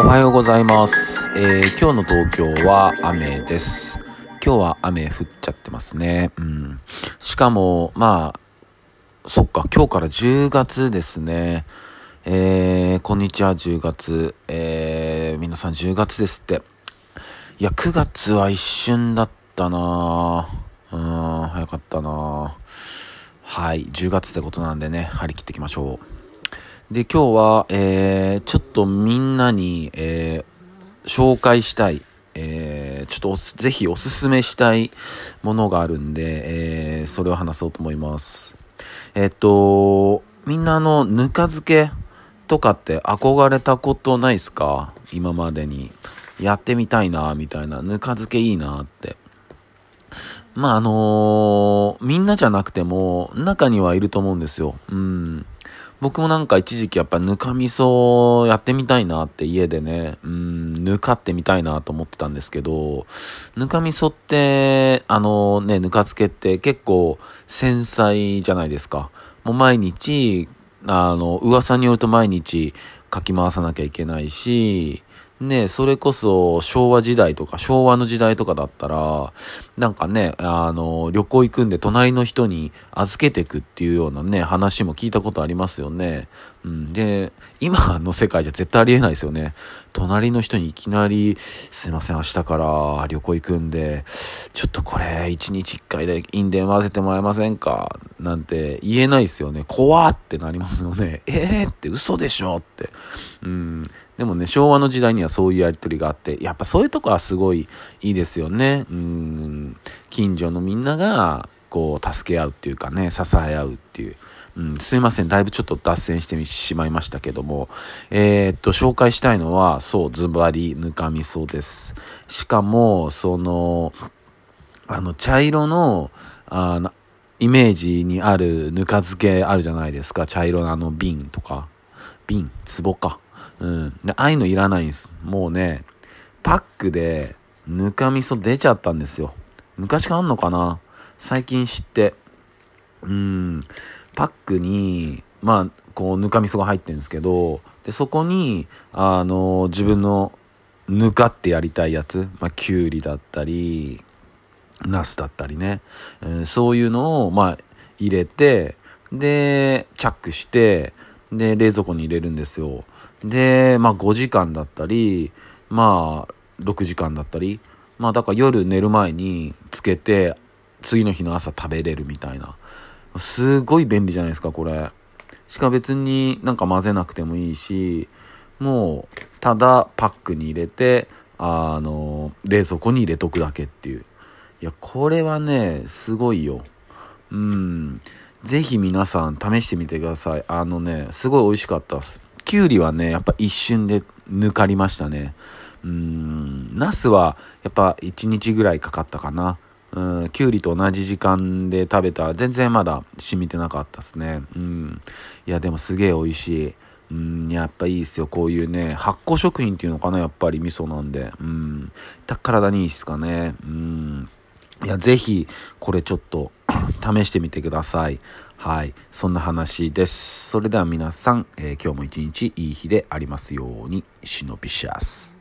おはようございます、えー今日の東京は雨です。今日は雨降っちゃってますね。うん。しかも、まあ、そっか、今日から10月ですね。えー、こんにちは、10月。えー、皆さん10月ですって。いや、9月は一瞬だったなうん、早かったなはい、10月ってことなんでね、張り切っていきましょう。で、今日は、えー、ちょっとみんなに、えー、紹介したい、えー、ちょっとおぜひおすすめしたいものがあるんで、えー、それを話そうと思います。えっと、みんなあの、ぬか漬けとかって憧れたことないですか？今までに。やってみたいな、みたいな。ぬか漬けいいなって。まあ、あのーみんなじゃなくても、中にはいると思うんですよ。うん。僕もなんか一時期やっぱぬかみそやってみたいなって家でね、うん、ぬかってみたいなと思ってたんですけど、ぬかみそって、あのね、ぬか漬けって結構繊細じゃないですか。もう毎日、あの、噂によると毎日かき回さなきゃいけないし、ねそれこそ昭和時代とか昭和の時代とかだったら、なんかね、あの、旅行行くんで隣の人に預けてくっていうようなね、話も聞いたことありますよね。うん、で、今の世界じゃ絶対ありえないですよね。隣の人にいきなり、すいません、明日から旅行行くんで、ちょっとこれ一日一回で印伝混ぜてもらえませんか？なんて言えないですよね。怖ってなりますよね。えーって嘘でしょって。うん。でもね、昭和の時代にはそういうやりとりがあって、やっぱそういうとこはすごいいいですよね。うん。近所のみんなが、こう、助け合うっていうかね、支え合うっていう。うん、すいません。だいぶちょっと脱線してしまいましたけども。えーっと、紹介したいのは、そう、ズバリ、ぬかみそです。しかも、その、あの、茶色の、あの、イメージにあるぬか漬けあるじゃないですか。茶色のあの瓶とか。瓶、壺か。うん。で、ああいうのいらないんです。もうね、パックでぬか味噌出ちゃったんですよ。昔からあんのかな？最近知って。うん。パックに、まあ、こう、ぬか味噌が入ってるんですけど、で、そこに、あの、自分のぬかってやりたいやつ、まあ、きゅうりだったり、ナスだったりね、うんそういうのを、まあ、入れて、で、チャックして、で、冷蔵庫に入れるんですよ。で、まあ、5時間だったり、まあ、6時間だったり、まあ、だから夜寝る前につけて、次の日の朝食べれるみたいな。すごい便利じゃないですか、これ。しか別になんか混ぜなくてもいいし、もう、ただパックに入れて、あの、冷蔵庫に入れとくだけっていう。いや、これはね、すごいよ。うん。ぜひ皆さん試してみてください。あのね、すごい美味しかったです。きゅうりはね、やっぱ一瞬で抜かりましたね。うん。ナスはやっぱ1日ぐらいかかったかな。うん、きゅうりと同じ時間で食べたら全然まだ染みてなかったですね。うん。いや、でもすげえ美味しい。うん、やっぱいいですよ。こういうね、発酵食品っていうのかな、やっぱり味噌なんで。うん。体にいいっすかね。うん。いや、ぜひ、これちょっと、試してみてください。はい。そんな話です。それでは皆さん、えー今日も一日いい日でありますように、シノピシャス。